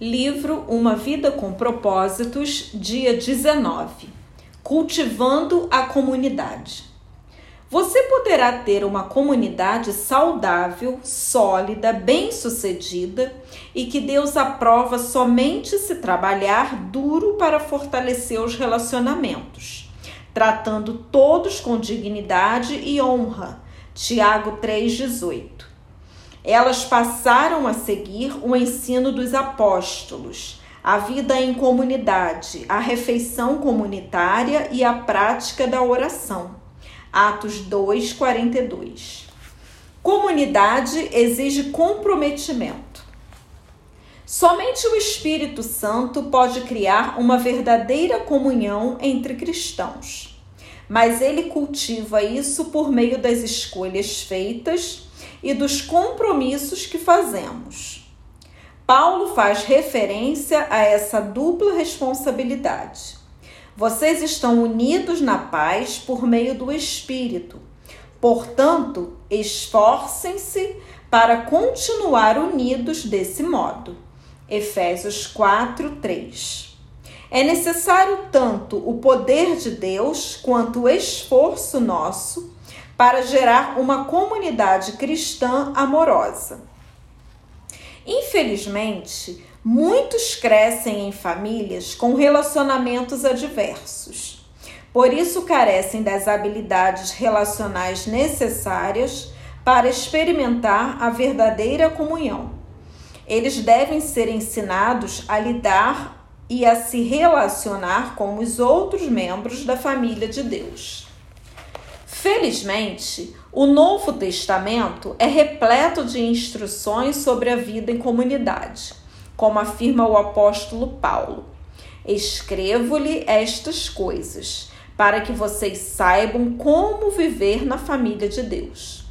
Livro Uma Vida com Propósitos, dia 19. Cultivando a comunidade. Você poderá ter uma comunidade saudável, sólida, bem-sucedida e que Deus aprova somente se trabalhar duro para fortalecer os relacionamentos, tratando todos com dignidade e honra. Tiago 3,18. Elas passaram a seguir o ensino dos apóstolos, a vida em comunidade, a refeição comunitária e a prática da oração. Atos 2:42. Comunidade exige comprometimento. Somente o Espírito Santo pode criar uma verdadeira comunhão entre cristãos. Mas ele cultiva isso por meio das escolhas feitas e dos compromissos que fazemos. Paulo faz referência a essa dupla responsabilidade. Vocês estão unidos na paz por meio do Espírito. Portanto, esforcem-se para continuar unidos desse modo. Efésios 4, 3. É necessário tanto o poder de Deus quanto o esforço nosso para gerar uma comunidade cristã amorosa. Infelizmente, muitos crescem em famílias com relacionamentos adversos. Por isso, carecem das habilidades relacionais necessárias para experimentar a verdadeira comunhão. Eles devem ser ensinados a lidar e a se relacionar com os outros membros da família de Deus. Felizmente, o Novo Testamento é repleto de instruções sobre a vida em comunidade, como afirma o apóstolo Paulo. Escrevo-lhe estas coisas, para que vocês saibam como viver na família de Deus.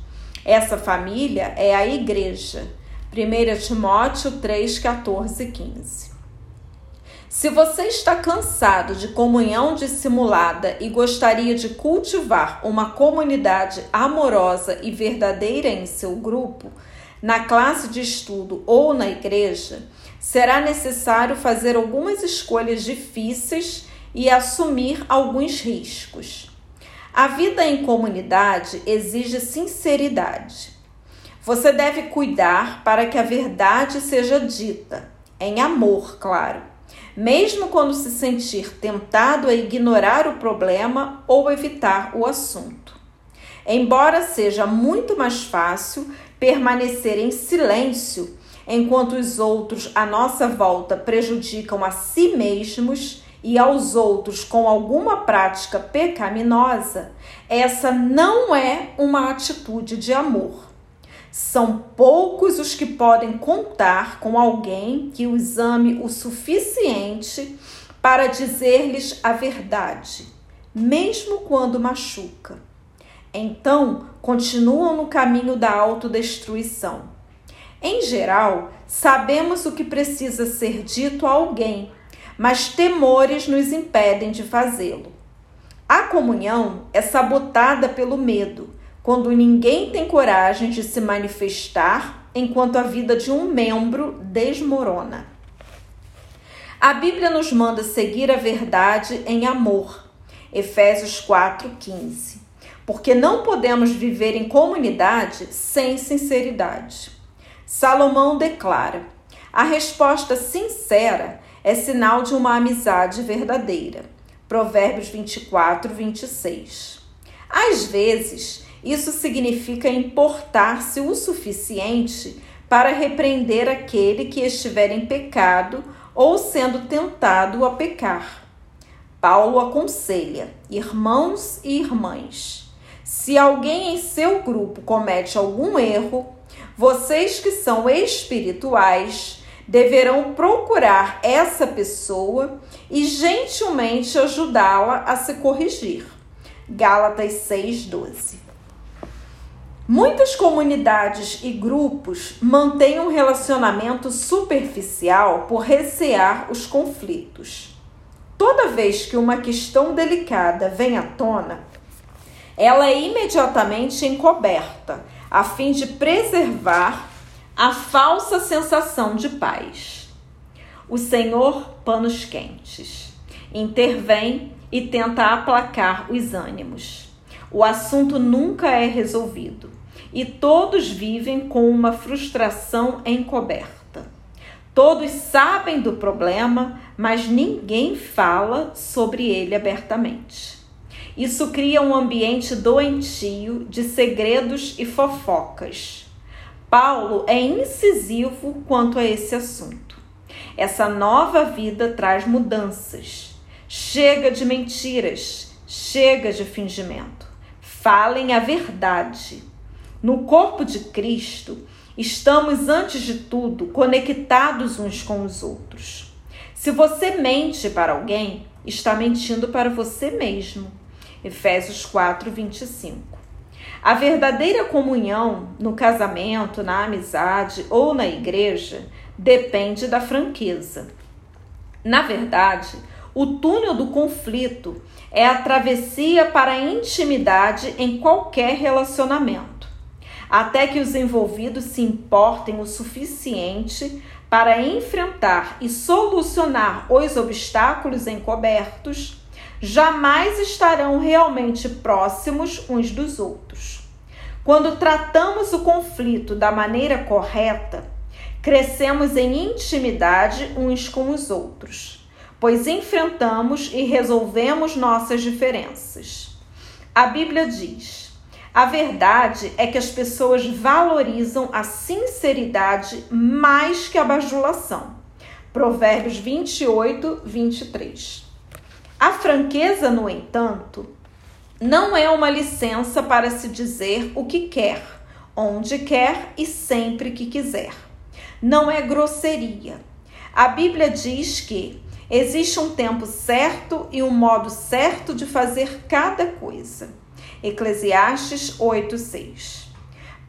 Essa família é a igreja. 1 Timóteo 3, 14 e 15. Se você está cansado de comunhão dissimulada e gostaria de cultivar uma comunidade amorosa e verdadeira em seu grupo, na classe de estudo ou na igreja, será necessário fazer algumas escolhas difíceis e assumir alguns riscos. A vida em comunidade exige sinceridade. Você deve cuidar para que a verdade seja dita, em amor, claro mesmo quando se sentir tentado a ignorar o problema ou evitar o assunto. Embora seja muito mais fácil permanecer em silêncio enquanto os outros à nossa volta prejudicam a si mesmos e aos outros com alguma prática pecaminosa, essa não é uma atitude de amor. São poucos os que podem contar com alguém que os ame o suficiente para dizer-lhes a verdade, mesmo quando machuca. Então, continuam no caminho da autodestruição. Em geral, sabemos o que precisa ser dito a alguém, mas temores nos impedem de fazê-lo. A comunhão é sabotada pelo medo quando ninguém tem coragem de se manifestar enquanto a vida de um membro desmorona. A Bíblia nos manda seguir a verdade em amor. Efésios 4:15. Porque não podemos viver em comunidade sem sinceridade. Salomão declara: a resposta sincera é sinal de uma amizade verdadeira. Provérbios 24, 26. Às vezes, isso significa importar-se o suficiente para repreender aquele que estiver em pecado ou sendo tentado a pecar. Paulo aconselha, irmãos e irmãs, se alguém em seu grupo comete algum erro, vocês que são espirituais deverão procurar essa pessoa e gentilmente ajudá-la a se corrigir. Gálatas 6:12. Muitas comunidades e grupos mantêm um relacionamento superficial por recear os conflitos. Toda vez que uma questão delicada vem à tona, ela é imediatamente encoberta, a fim de preservar a falsa sensação de paz. o Senhor panos quentes. Intervém e tenta aplacar os ânimos. O assunto nunca é resolvido e todos vivem com uma frustração encoberta. Todos sabem do problema, mas ninguém fala sobre ele abertamente. Isso cria um ambiente doentio de segredos e fofocas. Paulo é incisivo quanto a esse assunto. Essa nova vida traz mudanças. Chega de mentiras, chega de fingimento. Falem a verdade. No corpo de Cristo, estamos antes de tudo conectados uns com os outros. Se você mente para alguém, está mentindo para você mesmo. Efésios 4, 25. A verdadeira comunhão no casamento, na amizade ou na igreja depende da franqueza. Na verdade, o túnel do conflito é a travessia para a intimidade em qualquer relacionamento, até que os envolvidos se importem o suficiente para enfrentar e solucionar os obstáculos encobertos jamais estarão realmente próximos uns dos outros. Quando tratamos o conflito da maneira correta, crescemos em intimidade uns com os outros, pois enfrentamos e resolvemos nossas diferenças. A Bíblia diz: a verdade é que as pessoas valorizam a sinceridade mais que a bajulação. Provérbios 28, 23. A franqueza, no entanto, não é uma licença para se dizer o que quer, onde quer e sempre que quiser. Não é grosseria. A Bíblia diz que existe um tempo certo e um modo certo de fazer cada coisa. Eclesiastes 8:6.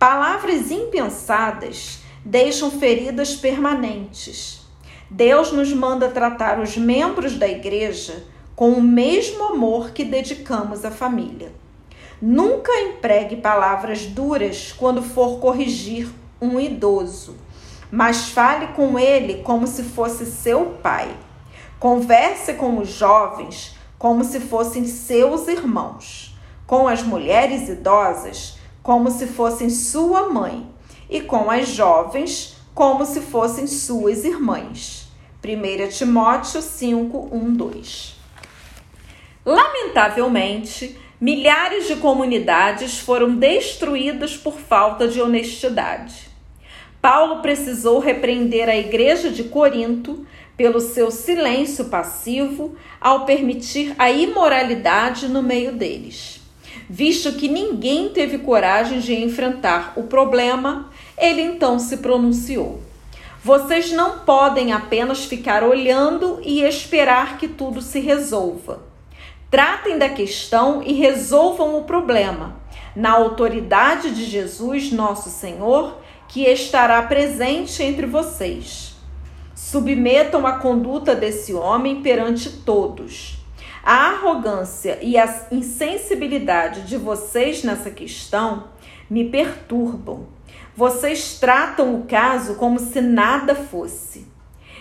Palavras impensadas deixam feridas permanentes. Deus nos manda tratar os membros da igreja com o mesmo amor que dedicamos à família. Nunca empregue palavras duras quando for corrigir um idoso, mas fale com ele como se fosse seu pai. Converse com os jovens como se fossem seus irmãos, com as mulheres idosas como se fossem sua mãe e com as jovens como se fossem suas irmãs. 1 Timóteo 5, 1, 2. Lamentavelmente, milhares de comunidades foram destruídas por falta de honestidade. Paulo precisou repreender a igreja de Corinto pelo seu silêncio passivo ao permitir a imoralidade no meio deles. Visto que ninguém teve coragem de enfrentar o problema, ele então se pronunciou. Vocês não podem apenas ficar olhando e esperar que tudo se resolva. Tratem da questão e resolvam o problema, na autoridade de Jesus, nosso Senhor, que estará presente entre vocês. Submetam a conduta desse homem perante todos. A arrogância e a insensibilidade de vocês nessa questão me perturbam. Vocês tratam o caso como se nada fosse.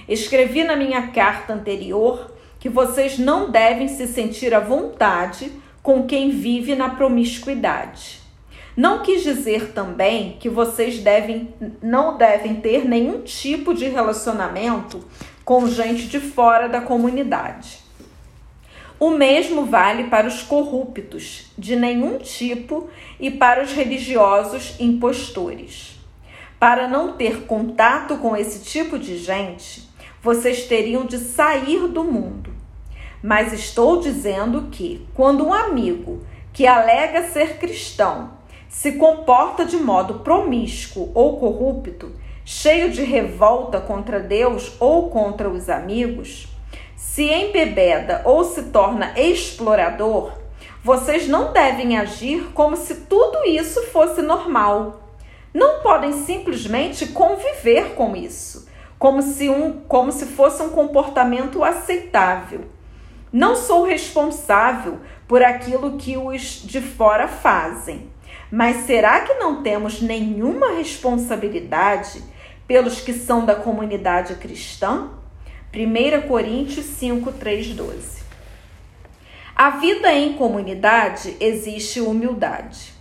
Escrevi na minha carta anterior que vocês não devem se sentir à vontade com quem vive na promiscuidade. Não quis dizer também que vocês devem, não devem ter nenhum tipo de relacionamento com gente de fora da comunidade. O mesmo vale para os corruptos, de nenhum tipo, e para os religiosos impostores. Para não ter contato com esse tipo de gente, vocês teriam de sair do mundo. Mas estou dizendo que, quando um amigo que alega ser cristão se comporta de modo promíscuo ou corrupto, cheio de revolta contra Deus ou contra os amigos, se embebeda ou se torna explorador, vocês não devem agir como se tudo isso fosse normal. Não podem simplesmente conviver com isso como se, um, como se fosse um comportamento aceitável. Não sou responsável por aquilo que os de fora fazem, mas será que não temos nenhuma responsabilidade pelos que são da comunidade cristã? 1 Coríntios 5, 3, 12. A vida em comunidade existe humildade.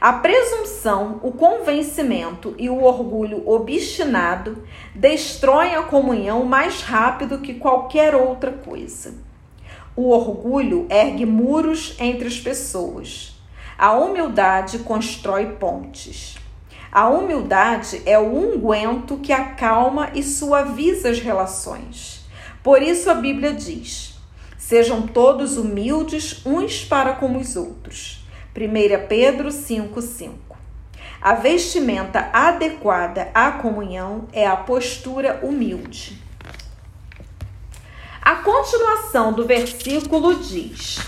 A presunção, o convencimento e o orgulho obstinado destroem a comunhão mais rápido que qualquer outra coisa. O orgulho ergue muros entre as pessoas. A humildade constrói pontes. A humildade é o unguento que acalma e suaviza as relações. Por isso a Bíblia diz: Sejam todos humildes uns para com os outros 1 Pedro 5,5. A vestimenta adequada à comunhão é a postura humilde. A continuação do versículo diz: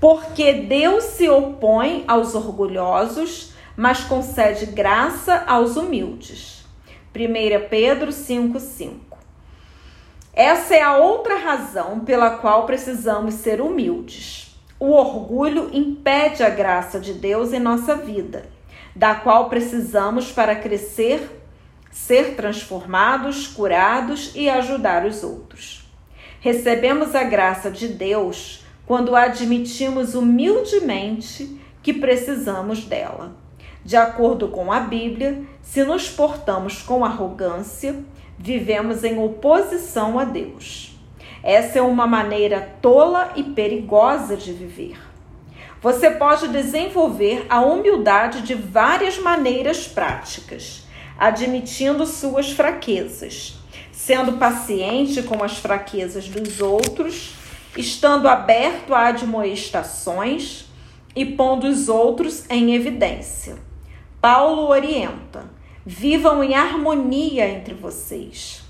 Porque Deus se opõe aos orgulhosos, mas concede graça aos humildes. 1 Pedro 5,5. Essa é a outra razão pela qual precisamos ser humildes. O orgulho impede a graça de Deus em nossa vida, da qual precisamos para crescer, ser transformados, curados e ajudar os outros. Recebemos a graça de Deus quando admitimos humildemente que precisamos dela. De acordo com a Bíblia, se nos portamos com arrogância, vivemos em oposição a Deus. Essa é uma maneira tola e perigosa de viver. Você pode desenvolver a humildade de várias maneiras práticas, admitindo suas fraquezas, sendo paciente com as fraquezas dos outros, estando aberto a admoestações e pondo os outros em evidência. Paulo orienta: vivam em harmonia entre vocês.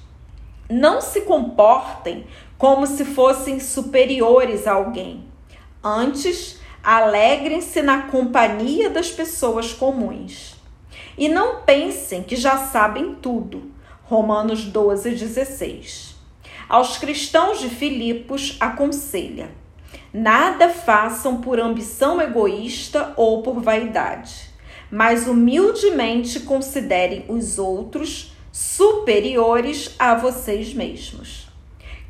Não se comportem como se fossem superiores a alguém. Antes, alegrem-se na companhia das pessoas comuns. E não pensem que já sabem tudo. Romanos 12, 16. Aos cristãos de Filipos aconselha: nada façam por ambição egoísta ou por vaidade, mas humildemente considerem os outros superiores a vocês mesmos.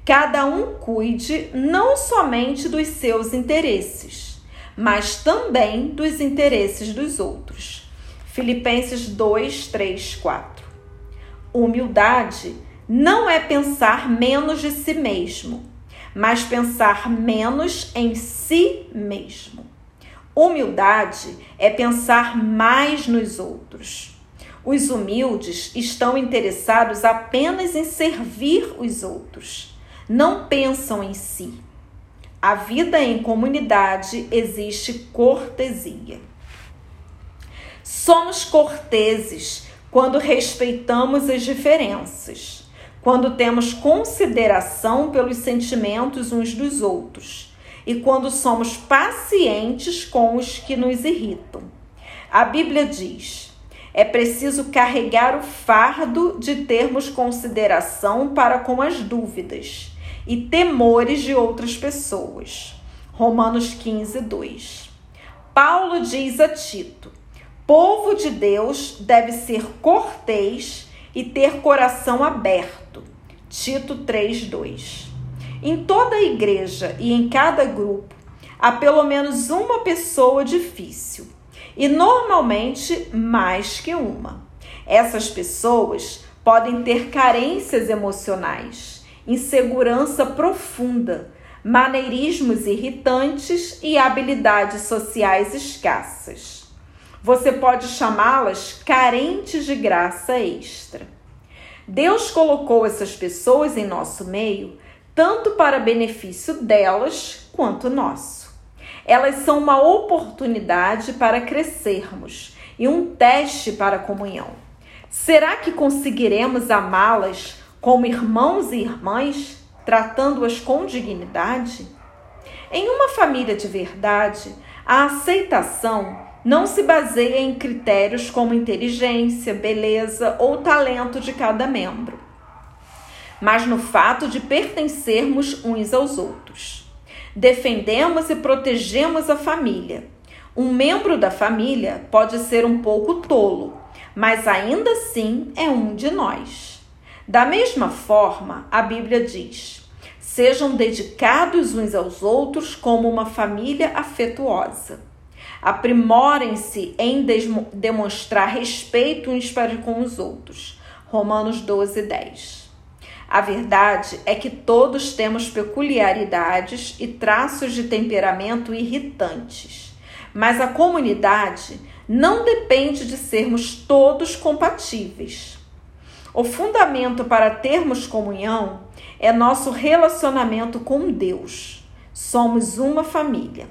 Cada um cuide não somente dos seus interesses, mas também dos interesses dos outros. Filipenses 2, 3, 4. Humildade não é pensar menos de si mesmo, mas pensar menos em si mesmo. Humildade é pensar mais nos outros. Os humildes estão interessados apenas em servir os outros, não pensam em si. A vida em comunidade existe cortesia. Somos corteses quando respeitamos as diferenças, quando temos consideração pelos sentimentos uns dos outros e quando somos pacientes com os que nos irritam. A Bíblia diz: é preciso carregar o fardo de termos consideração para com as dúvidas e temores de outras pessoas. Romanos 15, 2. Paulo diz a Tito: povo de Deus deve ser cortês e ter coração aberto. Tito 3, 2. Em toda igreja e em cada grupo há pelo menos uma pessoa difícil e normalmente mais que uma. Essas pessoas podem ter carências emocionais, insegurança profunda, maneirismos irritantes e habilidades sociais escassas. Você pode chamá-las carentes de graça extra. Deus colocou essas pessoas em nosso meio tanto para benefício delas quanto nosso. Elas são uma oportunidade para crescermos e um teste para a comunhão. Será que conseguiremos amá-las como irmãos e irmãs, tratando-as com dignidade? Em uma família de verdade, a aceitação não se baseia em critérios como inteligência, beleza ou talento de cada membro, mas no fato de pertencermos uns aos outros. Defendemos e protegemos a família. Um membro da família pode ser um pouco tolo, mas ainda assim é um de nós. Da mesma forma, a Bíblia diz: sejam dedicados uns aos outros como uma família afetuosa. Aprimorem-se em demonstrar respeito uns para com os outros. Romanos 12, 10. A verdade é que todos temos peculiaridades e traços de temperamento irritantes, mas a comunidade não depende de sermos todos compatíveis. O fundamento para termos comunhão é nosso relacionamento com Deus. Somos uma família.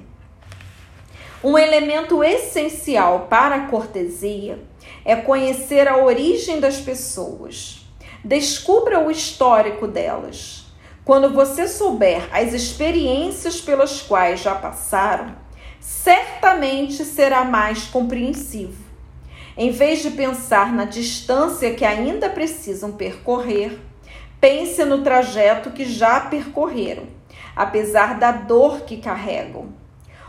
Um elemento essencial para a cortesia é conhecer a origem das pessoas. Descubra o histórico delas. Quando você souber as experiências pelas quais já passaram, certamente será mais compreensivo. Em vez de pensar na distância que ainda precisam percorrer, pense no trajeto que já percorreram, apesar da dor que carregam.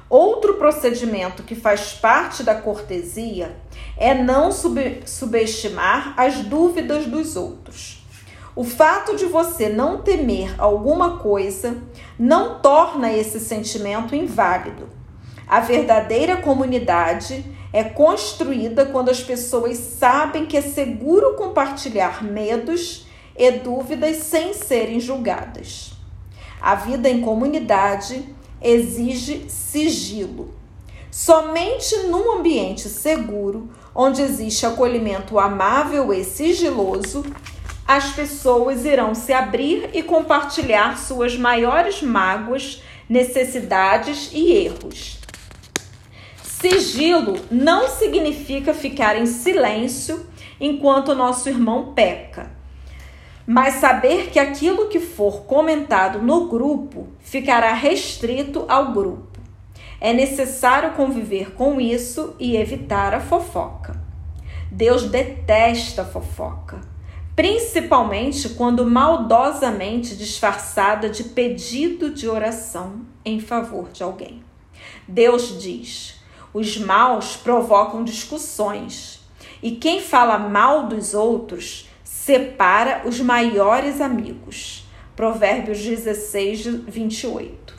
Outro procedimento que faz parte da cortesia é não sub subestimar as dúvidas dos outros. O fato de você não temer alguma coisa não torna esse sentimento inválido. A verdadeira comunidade é construída quando as pessoas sabem que é seguro compartilhar medos e dúvidas sem serem julgadas. A vida em comunidade exige sigilo. Somente num ambiente seguro, onde existe acolhimento amável e sigiloso, as pessoas irão se abrir e compartilhar suas maiores mágoas, necessidades e erros. Sigilo não significa ficar em silêncio enquanto nosso irmão peca mas saber que aquilo que for comentado no grupo ficará restrito ao grupo. É necessário conviver com isso e evitar a fofoca. Deus detesta fofoca, principalmente quando maldosamente disfarçada de pedido de oração em favor de alguém. Deus diz: os maus provocam discussões, e quem fala mal dos outros separa os maiores amigos. Provérbios 16, 28.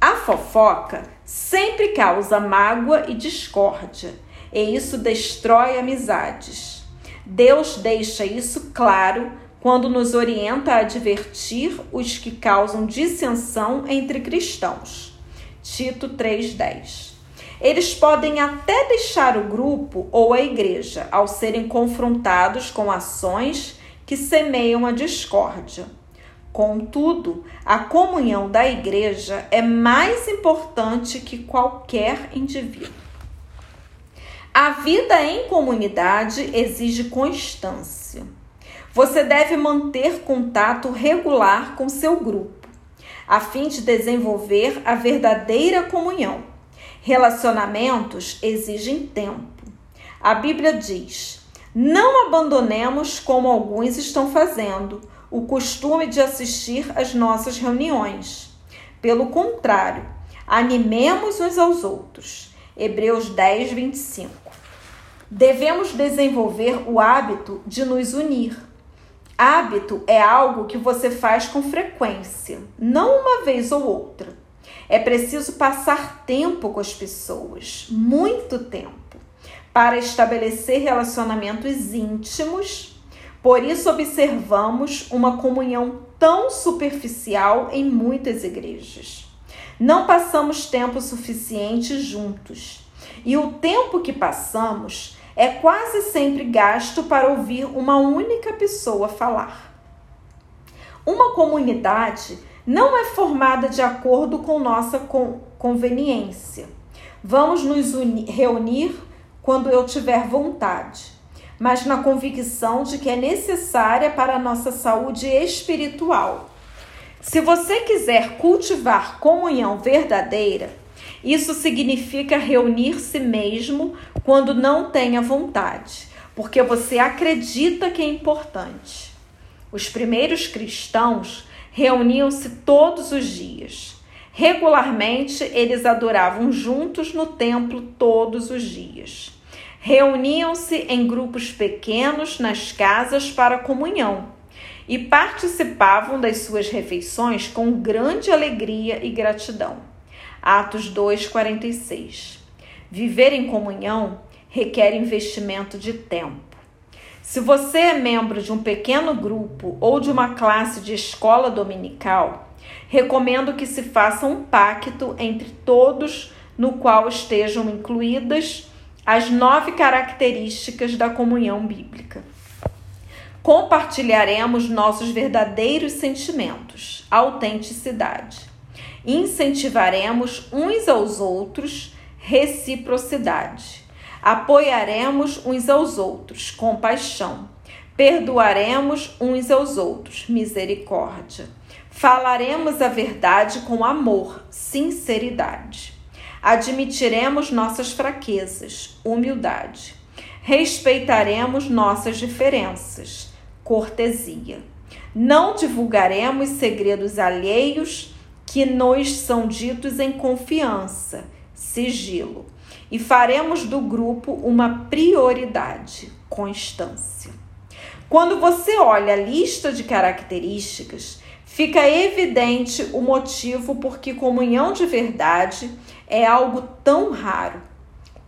A fofoca sempre causa mágoa e discórdia, e isso destrói amizades. Deus deixa isso claro quando nos orienta a advertir os que causam dissensão entre cristãos. Tito 3:10. Eles podem até deixar o grupo ou a igreja ao serem confrontados com ações que semeiam a discórdia. Contudo, a comunhão da igreja é mais importante que qualquer indivíduo. A vida em comunidade exige constância. Você deve manter contato regular com seu grupo, a fim de desenvolver a verdadeira comunhão. Relacionamentos exigem tempo. A Bíblia diz: não abandonemos, como alguns estão fazendo, o costume de assistir às nossas reuniões. Pelo contrário, animemos uns aos outros. Hebreus 10, 25. Devemos desenvolver o hábito de nos unir. Hábito é algo que você faz com frequência, não uma vez ou outra. É preciso passar tempo com as pessoas, muito tempo, para estabelecer relacionamentos íntimos. Por isso, observamos uma comunhão tão superficial em muitas igrejas. Não passamos tempo suficiente juntos. E o tempo que passamos é quase sempre gasto para ouvir uma única pessoa falar. Uma comunidade não é formada de acordo com nossa conveniência. Vamos nos unir, reunir quando eu tiver vontade, mas na convicção de que é necessária para a nossa saúde espiritual. Se você quiser cultivar comunhão verdadeira, isso significa reunir-se mesmo quando não tenha vontade, porque você acredita que é importante. Os primeiros cristãos reuniam-se todos os dias. Regularmente, eles adoravam juntos no templo todos os dias. Reuniam-se em grupos pequenos nas casas para comunhão e participavam das suas refeições com grande alegria e gratidão. Atos 2:46. Viver em comunhão requer investimento de tempo. Se você é membro de um pequeno grupo ou de uma classe de escola dominical, recomendo que se faça um pacto entre todos no qual estejam incluídas as nove características da comunhão bíblica. Compartilharemos nossos verdadeiros sentimentos, autenticidade. Incentivaremos uns aos outros, reciprocidade. Apoiaremos uns aos outros, compaixão. Perdoaremos uns aos outros, misericórdia. Falaremos a verdade com amor, sinceridade. Admitiremos nossas fraquezas, humildade. Respeitaremos nossas diferenças, cortesia. Não divulgaremos segredos alheios que nos são ditos em confiança, sigilo. E faremos do grupo uma prioridade, constância. Quando você olha a lista de características, fica evidente o motivo por que comunhão de verdade é algo tão raro.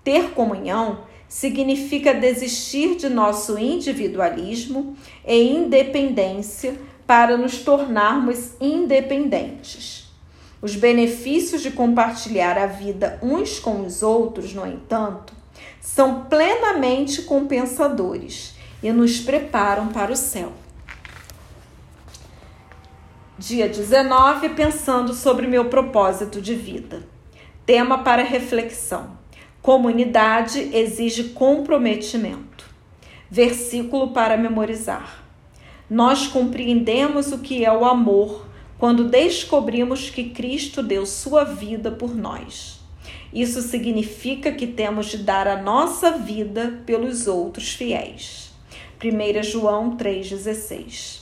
Ter comunhão significa desistir de nosso individualismo e independência para nos tornarmos independentes. Os benefícios de compartilhar a vida uns com os outros, no entanto, são plenamente compensadores e nos preparam para o céu. Dia 19, pensando sobre meu propósito de vida. Tema para reflexão: Comunidade exige comprometimento. Versículo para memorizar. Nós compreendemos o que é o amor quando descobrimos que Cristo deu sua vida por nós. Isso significa que temos de dar a nossa vida pelos outros fiéis. 1 João 3,16.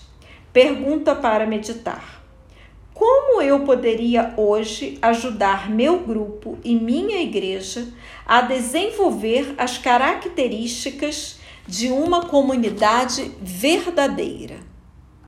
Pergunta para meditar. Como eu poderia hoje ajudar meu grupo e minha igreja a desenvolver as características de uma comunidade verdadeira?